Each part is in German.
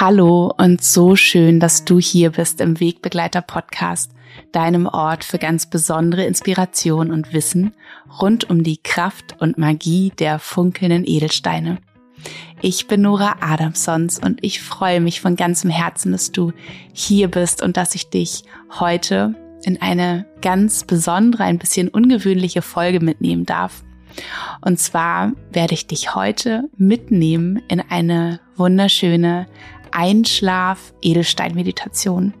Hallo und so schön, dass du hier bist im Wegbegleiter Podcast, deinem Ort für ganz besondere Inspiration und Wissen rund um die Kraft und Magie der funkelnden Edelsteine. Ich bin Nora Adamsons und ich freue mich von ganzem Herzen, dass du hier bist und dass ich dich heute in eine ganz besondere, ein bisschen ungewöhnliche Folge mitnehmen darf. Und zwar werde ich dich heute mitnehmen in eine wunderschöne Einschlaf-Edelstein-Meditation.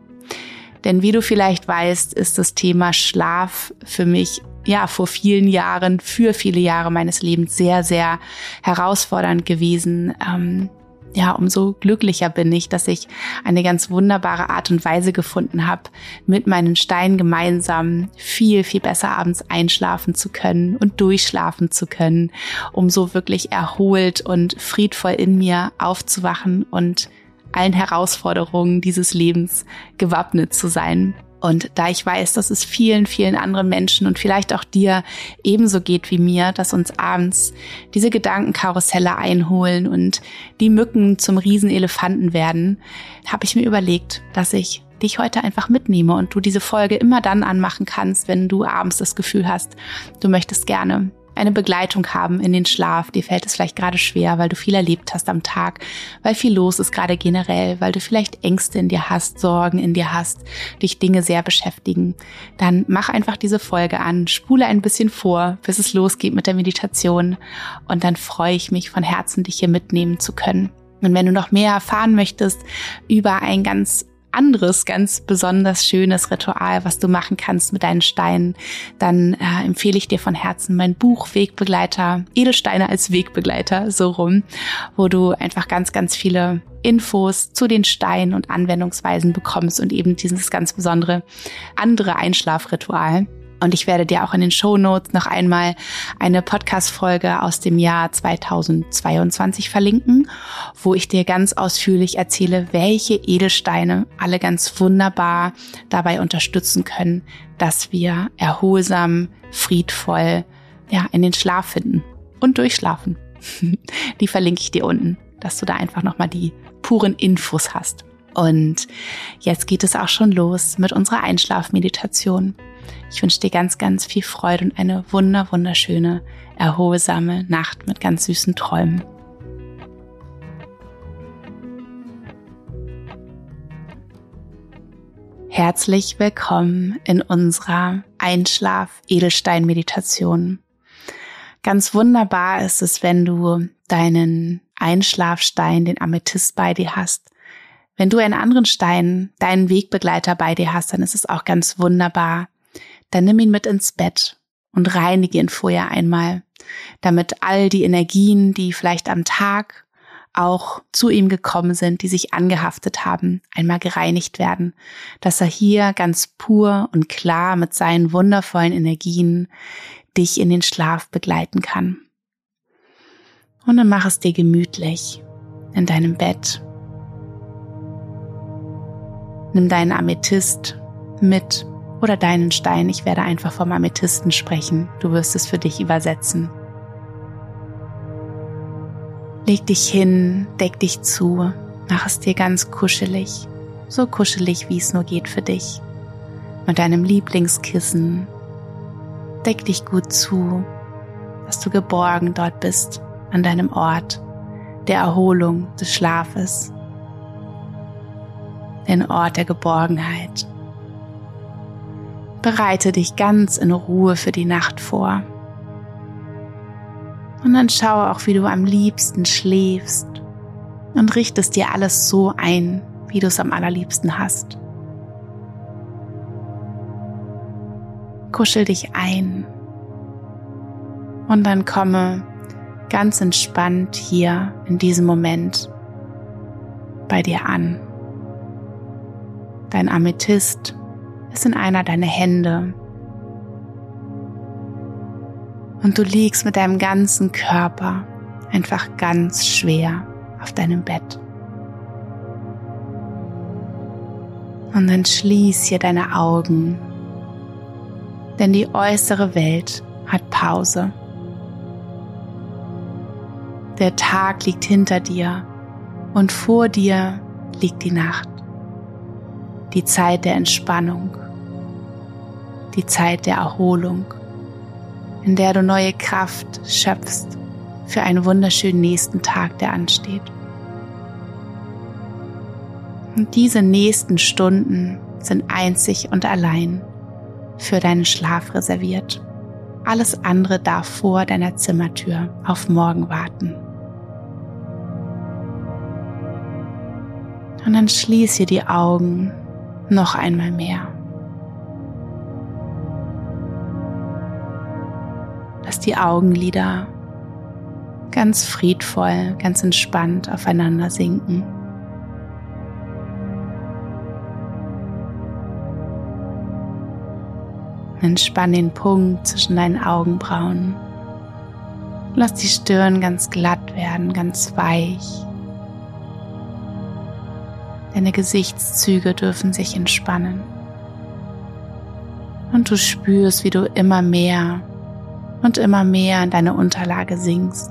Denn wie du vielleicht weißt, ist das Thema Schlaf für mich ja vor vielen Jahren, für viele Jahre meines Lebens sehr, sehr herausfordernd gewesen. Ähm, ja, umso glücklicher bin ich, dass ich eine ganz wunderbare Art und Weise gefunden habe, mit meinen Steinen gemeinsam viel, viel besser abends einschlafen zu können und durchschlafen zu können, um so wirklich erholt und friedvoll in mir aufzuwachen und allen Herausforderungen dieses Lebens gewappnet zu sein. Und da ich weiß, dass es vielen, vielen anderen Menschen und vielleicht auch dir ebenso geht wie mir, dass uns abends diese Gedankenkarusselle einholen und die Mücken zum Riesenelefanten werden, habe ich mir überlegt, dass ich dich heute einfach mitnehme und du diese Folge immer dann anmachen kannst, wenn du abends das Gefühl hast, du möchtest gerne eine Begleitung haben in den Schlaf. Dir fällt es vielleicht gerade schwer, weil du viel erlebt hast am Tag, weil viel los ist gerade generell, weil du vielleicht Ängste in dir hast, Sorgen in dir hast, dich Dinge sehr beschäftigen. Dann mach einfach diese Folge an, spule ein bisschen vor, bis es losgeht mit der Meditation und dann freue ich mich von Herzen, dich hier mitnehmen zu können. Und wenn du noch mehr erfahren möchtest über ein ganz anderes ganz besonders schönes Ritual, was du machen kannst mit deinen Steinen, dann äh, empfehle ich dir von Herzen mein Buch Wegbegleiter, Edelsteine als Wegbegleiter, so rum, wo du einfach ganz, ganz viele Infos zu den Steinen und Anwendungsweisen bekommst und eben dieses ganz besondere andere Einschlafritual. Und ich werde dir auch in den Show Notes noch einmal eine Podcast-Folge aus dem Jahr 2022 verlinken, wo ich dir ganz ausführlich erzähle, welche Edelsteine alle ganz wunderbar dabei unterstützen können, dass wir erholsam, friedvoll, ja, in den Schlaf finden und durchschlafen. Die verlinke ich dir unten, dass du da einfach nochmal die puren Infos hast. Und jetzt geht es auch schon los mit unserer Einschlafmeditation. Ich wünsche dir ganz, ganz viel Freude und eine wunder, wunderschöne, erholsame Nacht mit ganz süßen Träumen. Herzlich willkommen in unserer Einschlaf-Edelstein-Meditation. Ganz wunderbar ist es, wenn du deinen Einschlafstein, den Amethyst bei dir hast. Wenn du einen anderen Stein, deinen Wegbegleiter bei dir hast, dann ist es auch ganz wunderbar, dann nimm ihn mit ins Bett und reinige ihn vorher einmal, damit all die Energien, die vielleicht am Tag auch zu ihm gekommen sind, die sich angehaftet haben, einmal gereinigt werden, dass er hier ganz pur und klar mit seinen wundervollen Energien dich in den Schlaf begleiten kann. Und dann mach es dir gemütlich in deinem Bett. Nimm deinen Amethyst mit oder deinen Stein. Ich werde einfach vom Amethysten sprechen. Du wirst es für dich übersetzen. Leg dich hin, deck dich zu, mach es dir ganz kuschelig, so kuschelig wie es nur geht für dich. Mit deinem Lieblingskissen. Deck dich gut zu, dass du geborgen dort bist, an deinem Ort der Erholung, des Schlafes, den Ort der Geborgenheit. Bereite dich ganz in Ruhe für die Nacht vor. Und dann schaue auch, wie du am liebsten schläfst und richtest dir alles so ein, wie du es am allerliebsten hast. Kuschel dich ein und dann komme ganz entspannt hier in diesem Moment bei dir an. Dein Amethyst ist in einer deiner Hände. Und du liegst mit deinem ganzen Körper einfach ganz schwer auf deinem Bett. Und dann schließ hier deine Augen, denn die äußere Welt hat Pause. Der Tag liegt hinter dir und vor dir liegt die Nacht. Die Zeit der Entspannung. Die Zeit der Erholung, in der du neue Kraft schöpfst für einen wunderschönen nächsten Tag, der ansteht. Und diese nächsten Stunden sind einzig und allein für deinen Schlaf reserviert. Alles andere darf vor deiner Zimmertür auf morgen warten. Und dann schließ hier die Augen noch einmal mehr. Lass die Augenlider ganz friedvoll, ganz entspannt aufeinander sinken. Entspann den Punkt zwischen deinen Augenbrauen. Lass die Stirn ganz glatt werden, ganz weich. Deine Gesichtszüge dürfen sich entspannen. Und du spürst, wie du immer mehr und immer mehr in deine Unterlage sinkst.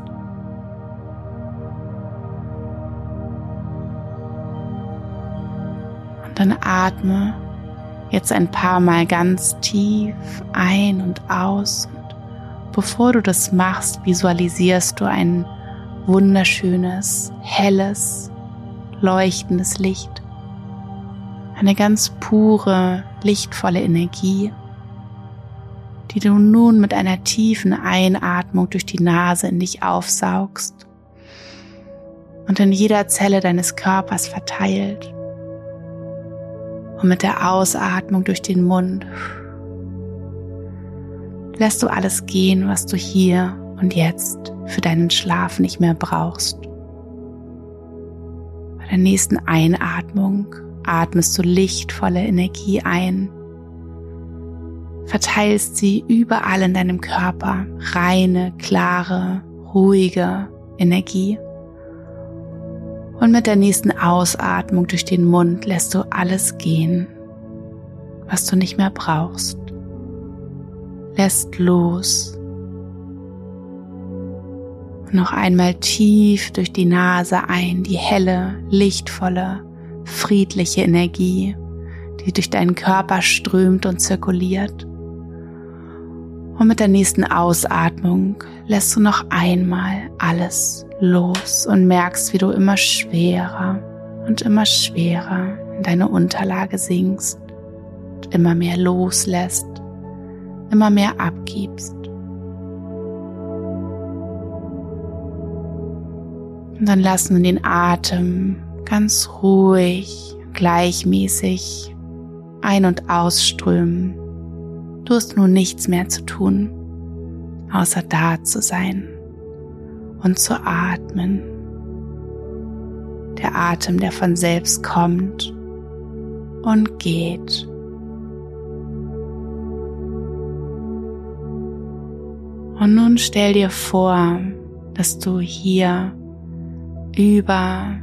Und dann atme jetzt ein paar Mal ganz tief ein und aus. Und bevor du das machst, visualisierst du ein wunderschönes, helles, leuchtendes Licht. Eine ganz pure, lichtvolle Energie, die du nun mit einer tiefen Einatmung durch die Nase in dich aufsaugst und in jeder Zelle deines Körpers verteilt und mit der Ausatmung durch den Mund lässt du alles gehen, was du hier und jetzt für deinen Schlaf nicht mehr brauchst. Bei der nächsten Einatmung atmest du lichtvolle Energie ein, verteilst sie überall in deinem Körper, reine, klare, ruhige Energie. Und mit der nächsten Ausatmung durch den Mund lässt du alles gehen, was du nicht mehr brauchst. Lässt los. Noch einmal tief durch die Nase ein, die helle, lichtvolle, friedliche Energie, die durch deinen Körper strömt und zirkuliert. Und mit der nächsten Ausatmung lässt du noch einmal alles los und merkst, wie du immer schwerer und immer schwerer in deine Unterlage sinkst und immer mehr loslässt, immer mehr abgibst. Und dann lassen wir den Atem ganz ruhig, gleichmäßig ein- und ausströmen. Du hast nun nichts mehr zu tun, außer da zu sein und zu atmen. Der Atem, der von selbst kommt und geht. Und nun stell dir vor, dass du hier über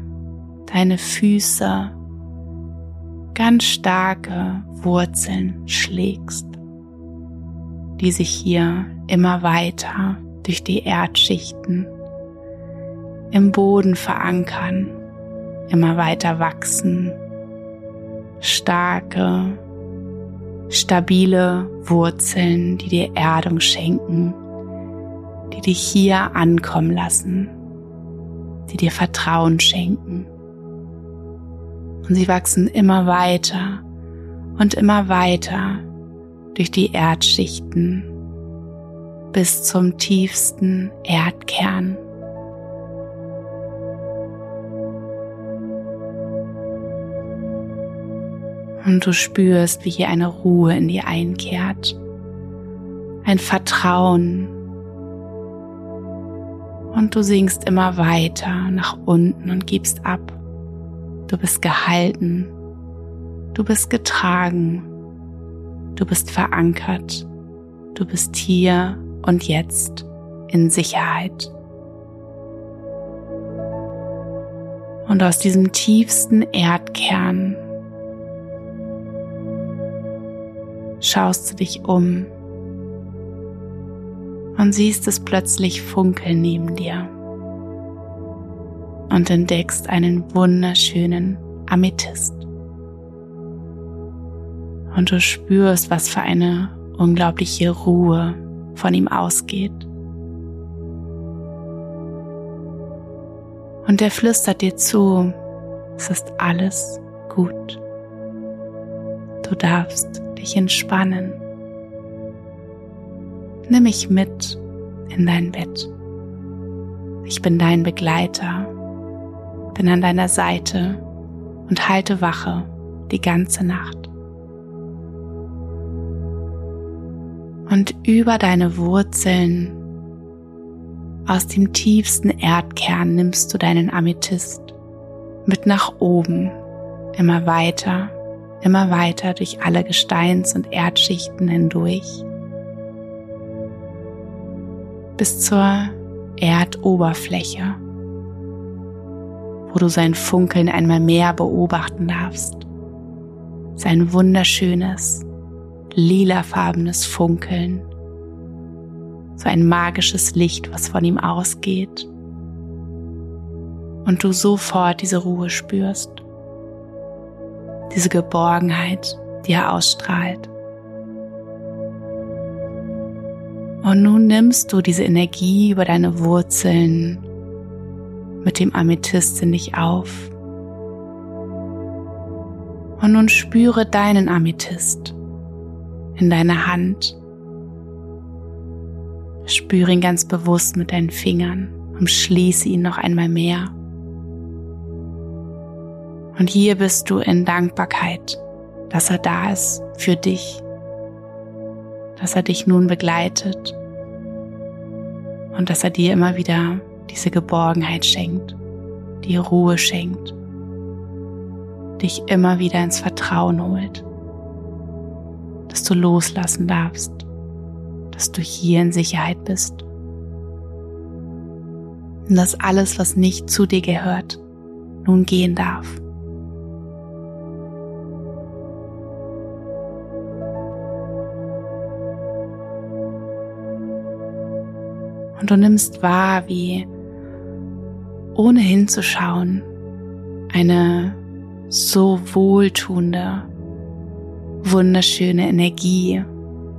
deine Füße ganz starke Wurzeln schlägst die sich hier immer weiter durch die Erdschichten im Boden verankern, immer weiter wachsen, starke, stabile Wurzeln, die dir Erdung schenken, die dich hier ankommen lassen, die dir Vertrauen schenken. Und sie wachsen immer weiter und immer weiter durch die Erdschichten bis zum tiefsten Erdkern. Und du spürst, wie hier eine Ruhe in dir einkehrt, ein Vertrauen. Und du sinkst immer weiter nach unten und gibst ab. Du bist gehalten, du bist getragen Du bist verankert. Du bist hier und jetzt in Sicherheit. Und aus diesem tiefsten Erdkern schaust du dich um und siehst es plötzlich funkeln neben dir und entdeckst einen wunderschönen Amethyst. Und du spürst, was für eine unglaubliche Ruhe von ihm ausgeht. Und er flüstert dir zu, es ist alles gut. Du darfst dich entspannen. Nimm mich mit in dein Bett. Ich bin dein Begleiter, bin an deiner Seite und halte Wache die ganze Nacht. Und über deine Wurzeln aus dem tiefsten Erdkern nimmst du deinen Amethyst mit nach oben, immer weiter, immer weiter durch alle Gesteins- und Erdschichten hindurch bis zur Erdoberfläche, wo du sein Funkeln einmal mehr beobachten darfst. Sein wunderschönes, lilafarbenes Funkeln. So ein magisches Licht, was von ihm ausgeht. Und du sofort diese Ruhe spürst. Diese Geborgenheit, die er ausstrahlt. Und nun nimmst du diese Energie über deine Wurzeln mit dem Amethyst in dich auf. Und nun spüre deinen Amethyst in deiner Hand. Spüre ihn ganz bewusst mit deinen Fingern, umschließe ihn noch einmal mehr. Und hier bist du in Dankbarkeit, dass er da ist für dich dass er dich nun begleitet und dass er dir immer wieder diese Geborgenheit schenkt, die Ruhe schenkt, dich immer wieder ins Vertrauen holt, dass du loslassen darfst, dass du hier in Sicherheit bist und dass alles, was nicht zu dir gehört, nun gehen darf. Und du nimmst wahr, wie ohne hinzuschauen eine so wohltuende, wunderschöne Energie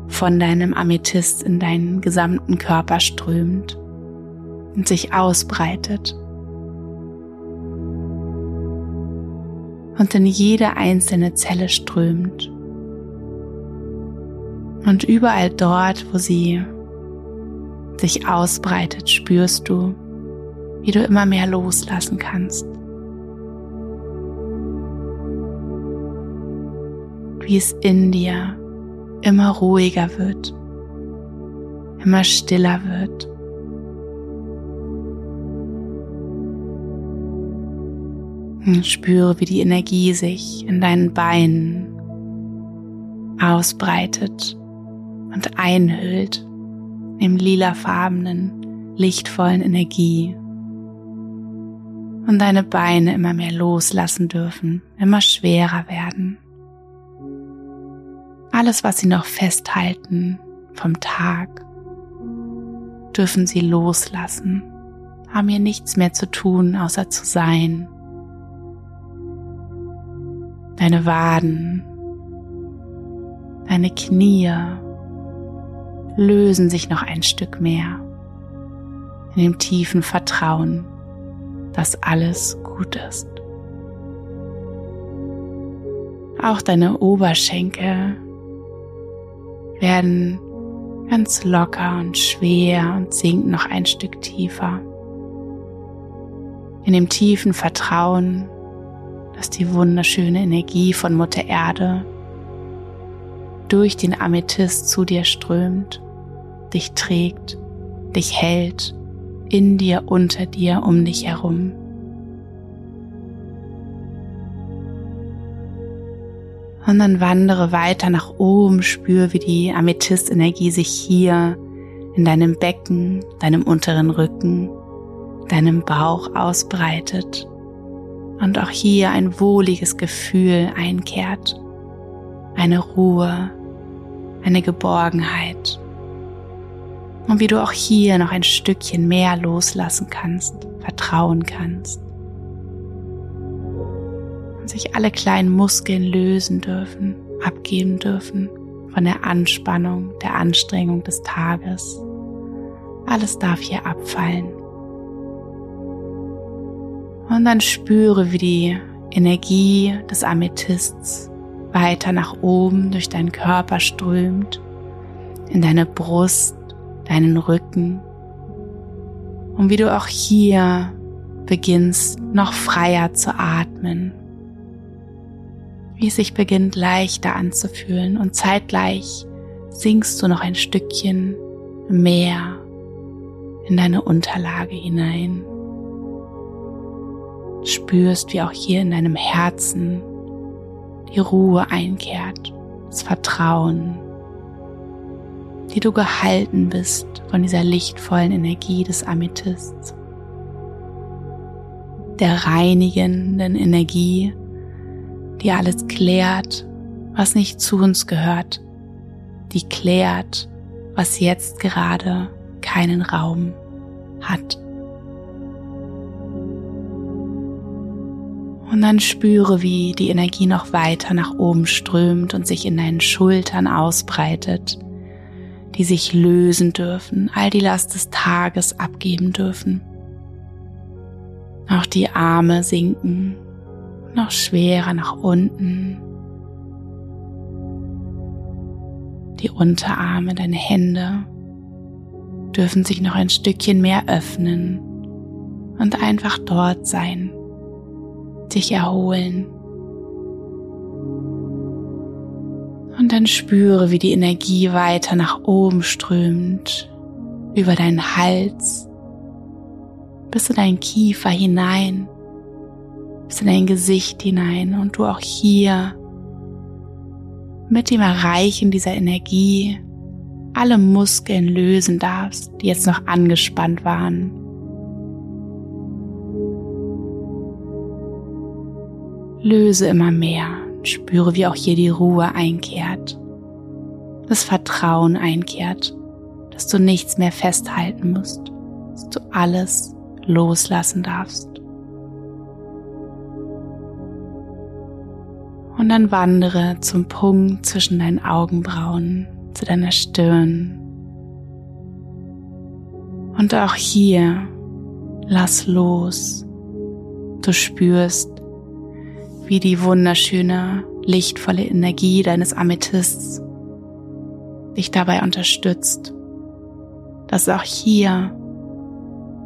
von deinem Amethyst in deinen gesamten Körper strömt und sich ausbreitet. Und in jede einzelne Zelle strömt. Und überall dort, wo sie sich ausbreitet, spürst du, wie du immer mehr loslassen kannst. Wie es in dir immer ruhiger wird, immer stiller wird. Spüre, wie die Energie sich in deinen Beinen ausbreitet und einhüllt im lilafarbenen, lichtvollen Energie und deine Beine immer mehr loslassen dürfen, immer schwerer werden. Alles, was sie noch festhalten vom Tag, dürfen sie loslassen, haben hier nichts mehr zu tun, außer zu sein. Deine Waden, deine Knie, lösen sich noch ein Stück mehr in dem tiefen Vertrauen, dass alles gut ist. Auch deine Oberschenkel werden ganz locker und schwer und sinken noch ein Stück tiefer. In dem tiefen Vertrauen, dass die wunderschöne Energie von Mutter Erde durch den Amethyst zu dir strömt dich trägt, dich hält, in dir, unter dir, um dich herum. Und dann wandere weiter nach oben, spür, wie die Amethystenergie sich hier in deinem Becken, deinem unteren Rücken, deinem Bauch ausbreitet und auch hier ein wohliges Gefühl einkehrt, eine Ruhe, eine Geborgenheit und wie du auch hier noch ein Stückchen mehr loslassen kannst, vertrauen kannst. Sich alle kleinen Muskeln lösen dürfen, abgeben dürfen von der Anspannung, der Anstrengung des Tages. Alles darf hier abfallen. Und dann spüre, wie die Energie des Amethysts weiter nach oben durch deinen Körper strömt, in deine Brust, deinen Rücken. Und wie du auch hier beginnst, noch freier zu atmen. Wie es sich beginnt leichter anzufühlen und zeitgleich sinkst du noch ein Stückchen mehr in deine Unterlage hinein. Spürst, wie auch hier in deinem Herzen die Ruhe einkehrt, das Vertrauen, die du gehalten bist von dieser lichtvollen Energie des Amethysts, der reinigenden Energie, die alles klärt, was nicht zu uns gehört, die klärt, was jetzt gerade keinen Raum hat. Und dann spüre, wie die Energie noch weiter nach oben strömt und sich in deinen Schultern ausbreitet, die sich lösen dürfen, all die Last des Tages abgeben dürfen. Auch die Arme sinken, noch schwerer nach unten. Die Unterarme, deine Hände dürfen sich noch ein Stückchen mehr öffnen und einfach dort sein, sich erholen. Und dann spüre, wie die Energie weiter nach oben strömt, über deinen Hals, bis in deinen Kiefer hinein, bis in dein Gesicht hinein und du auch hier mit dem Erreichen dieser Energie alle Muskeln lösen darfst, die jetzt noch angespannt waren. Löse immer mehr, spüre, wie auch hier die Ruhe einkehrt, das Vertrauen einkehrt, dass du nichts mehr festhalten musst, dass du alles loslassen darfst. Und dann wandere zum Punkt zwischen deinen Augenbrauen zu deiner Stirn. Und auch hier lass los. Du spürst, wie die wunderschöne, lichtvolle Energie deines Amethysts dich dabei unterstützt, dass auch hier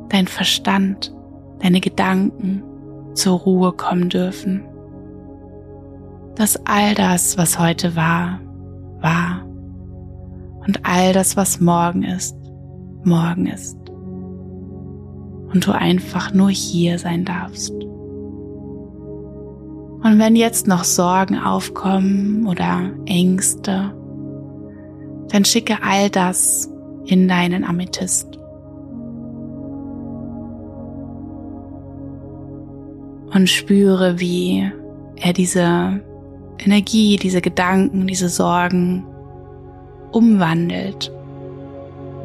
dein Verstand, deine Gedanken zur Ruhe kommen dürfen. Dass all das, was heute war, war und all das, was morgen ist, morgen ist. Und du einfach nur hier sein darfst. Und wenn jetzt noch Sorgen aufkommen oder Ängste, dann schicke all das in deinen Amethyst. Und spüre, wie er diese Energie, diese Gedanken, diese Sorgen umwandelt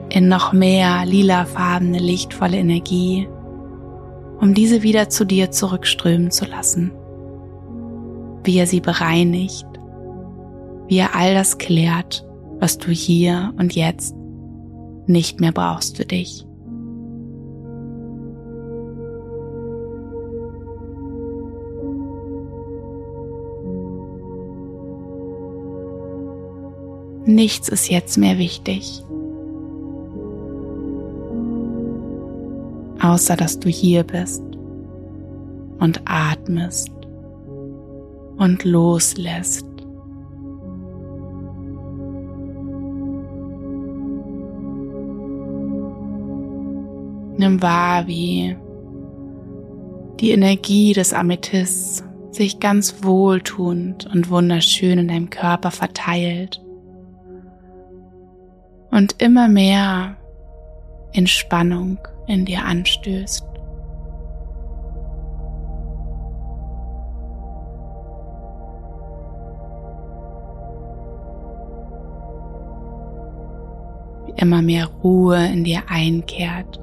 in noch mehr lilafarbene, lichtvolle Energie, um diese wieder zu dir zurückströmen zu lassen. Wie er sie bereinigt, wie er all das klärt, was du hier und jetzt nicht mehr brauchst für dich. Nichts ist jetzt mehr wichtig. Außer dass du hier bist und atmest und loslässt. Nimm wahr, wie die Energie des Amethysts sich ganz wohltuend und wunderschön in deinem Körper verteilt und immer mehr Entspannung in dir anstößt. Wie immer mehr Ruhe in dir einkehrt.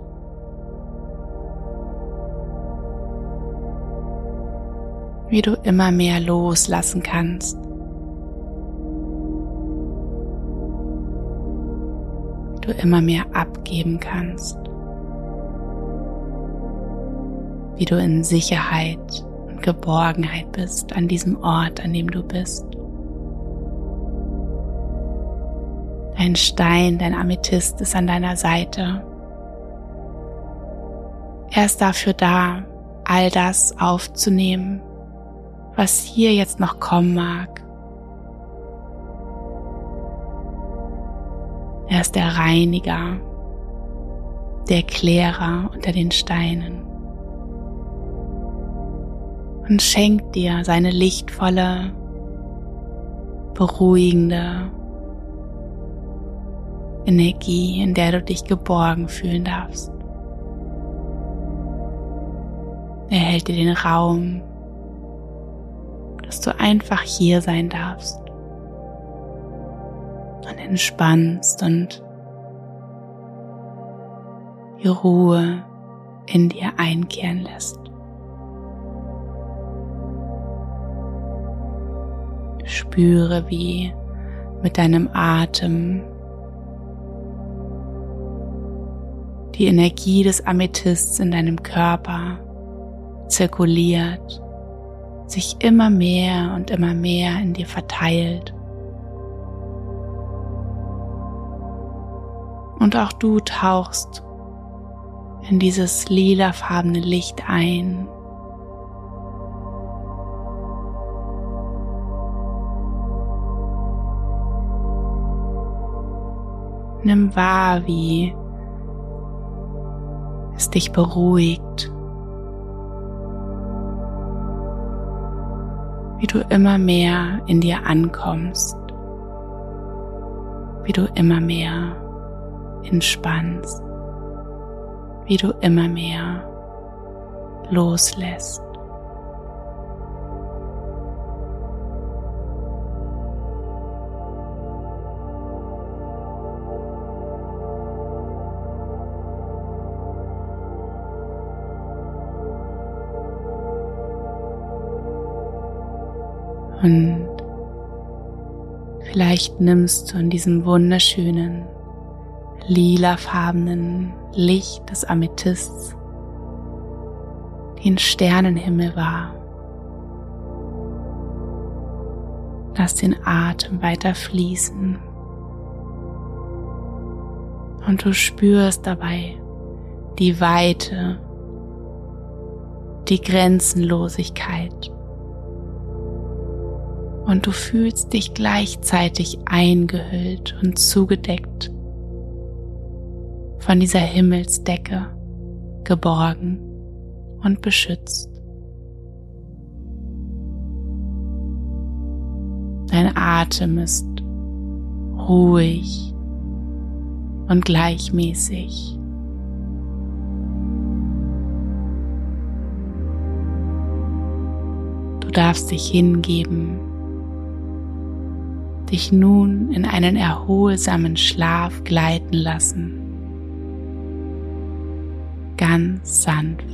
wie du immer mehr loslassen kannst. Du immer mehr abgeben kannst. Wie du in Sicherheit und Geborgenheit bist an diesem Ort, an dem du bist. Dein Stein, dein Amethyst ist an deiner Seite. Er ist dafür da, all das aufzunehmen, was hier jetzt noch kommen mag. Er ist der Reiniger, der Klärer unter den Steinen und schenkt dir seine lichtvolle, beruhigende Energie, in der du dich geborgen fühlen darfst. Er hält dir den Raum, dass du einfach hier sein darfst und entspannst und die Ruhe in dir einkehren lässt. Spüre, wie mit deinem Atem die Energie des Amethysts in deinem Körper zirkuliert, sich immer mehr und immer mehr in dir verteilt. Und auch du tauchst in dieses lilafarbene Licht ein. Nimm wahr, wie es dich beruhigt, wie du immer mehr in dir ankommst, wie du immer mehr entspannst, wie du immer mehr loslässt. Und vielleicht nimmst du in diesem wunderschönen, lilafarbenen Licht des Amethysts den Sternenhimmel wahr. Lass den Atem weiter fließen. Und du spürst dabei die Weite, die Grenzenlosigkeit und du fühlst dich gleichzeitig eingehüllt und zugedeckt von dieser Himmelsdecke, geborgen und beschützt. Dein Atem ist ruhig und gleichmäßig. Du darfst dich hingeben dich nun in einen erholsamen Schlaf gleiten lassen. Ganz sanft.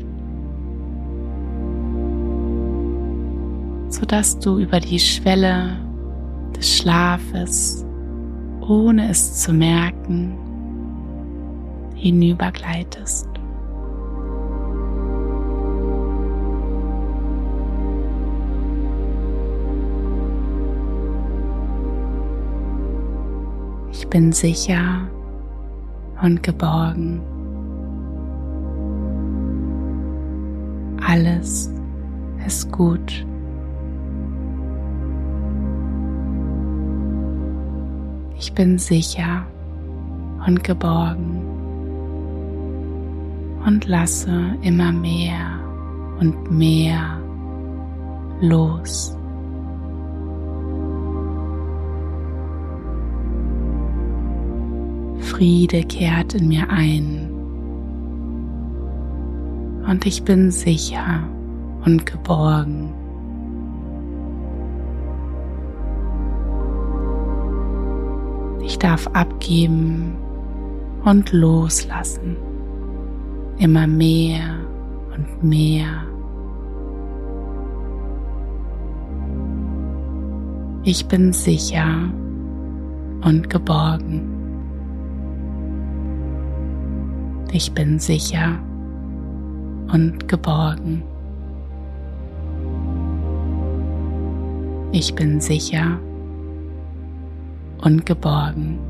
sodass du über die Schwelle des Schlafes, ohne es zu merken, hinübergleitest. bin sicher und geborgen. Alles ist gut. Ich bin sicher und geborgen und lasse immer mehr und mehr los. Friede kehrt in mir ein und ich bin sicher und geborgen. Ich darf abgeben und loslassen, immer mehr und mehr. Ich bin sicher und geborgen. Ich bin sicher und geborgen. Ich bin sicher und geborgen.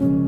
you.